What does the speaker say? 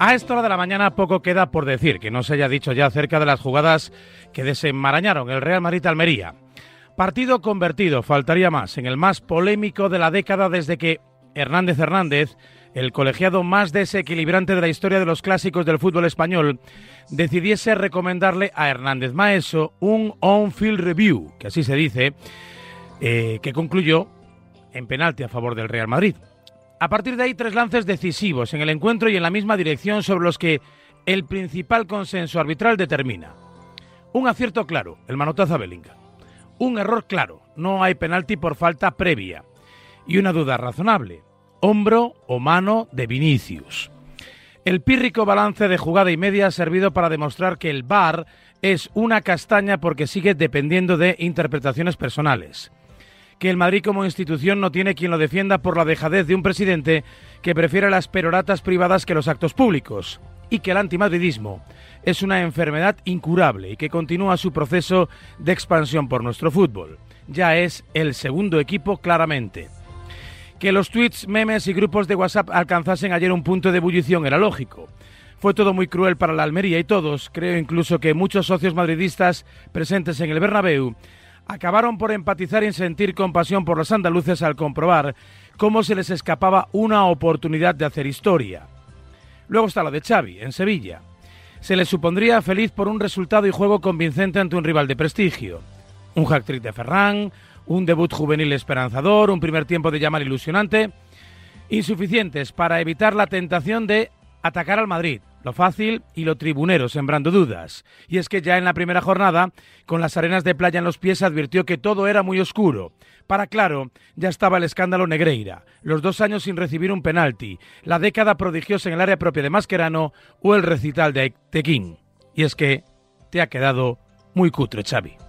A esta hora de la mañana poco queda por decir que no se haya dicho ya acerca de las jugadas que desenmarañaron el Real Madrid Almería. Partido convertido, faltaría más, en el más polémico de la década desde que Hernández Hernández, el colegiado más desequilibrante de la historia de los clásicos del fútbol español, decidiese recomendarle a Hernández Maeso un on-field review, que así se dice, eh, que concluyó en penalti a favor del Real Madrid. A partir de ahí, tres lances decisivos en el encuentro y en la misma dirección sobre los que el principal consenso arbitral determina. Un acierto claro, el manotazo a. Un error claro, no hay penalti por falta previa. Y una duda razonable, hombro o mano de Vinicius. El pírrico balance de jugada y media ha servido para demostrar que el VAR es una castaña porque sigue dependiendo de interpretaciones personales que el Madrid como institución no tiene quien lo defienda por la dejadez de un presidente que prefiere las peroratas privadas que los actos públicos y que el antimadridismo es una enfermedad incurable y que continúa su proceso de expansión por nuestro fútbol. Ya es el segundo equipo claramente. Que los tweets, memes y grupos de WhatsApp alcanzasen ayer un punto de ebullición era lógico. Fue todo muy cruel para la Almería y todos, creo incluso que muchos socios madridistas presentes en el Bernabéu, acabaron por empatizar y sentir compasión por los andaluces al comprobar cómo se les escapaba una oportunidad de hacer historia. Luego está la de Xavi, en Sevilla. Se le supondría feliz por un resultado y juego convincente ante un rival de prestigio. Un hat-trick de Ferran, un debut juvenil esperanzador, un primer tiempo de llamar ilusionante, insuficientes para evitar la tentación de atacar al Madrid, lo fácil y lo tribunero, sembrando dudas. Y es que ya en la primera jornada, con las arenas de playa en los pies, advirtió que todo era muy oscuro. Para claro, ya estaba el escándalo Negreira, los dos años sin recibir un penalti, la década prodigiosa en el área propia de Mascherano o el recital de Tequín. Y es que te ha quedado muy cutre, Xavi.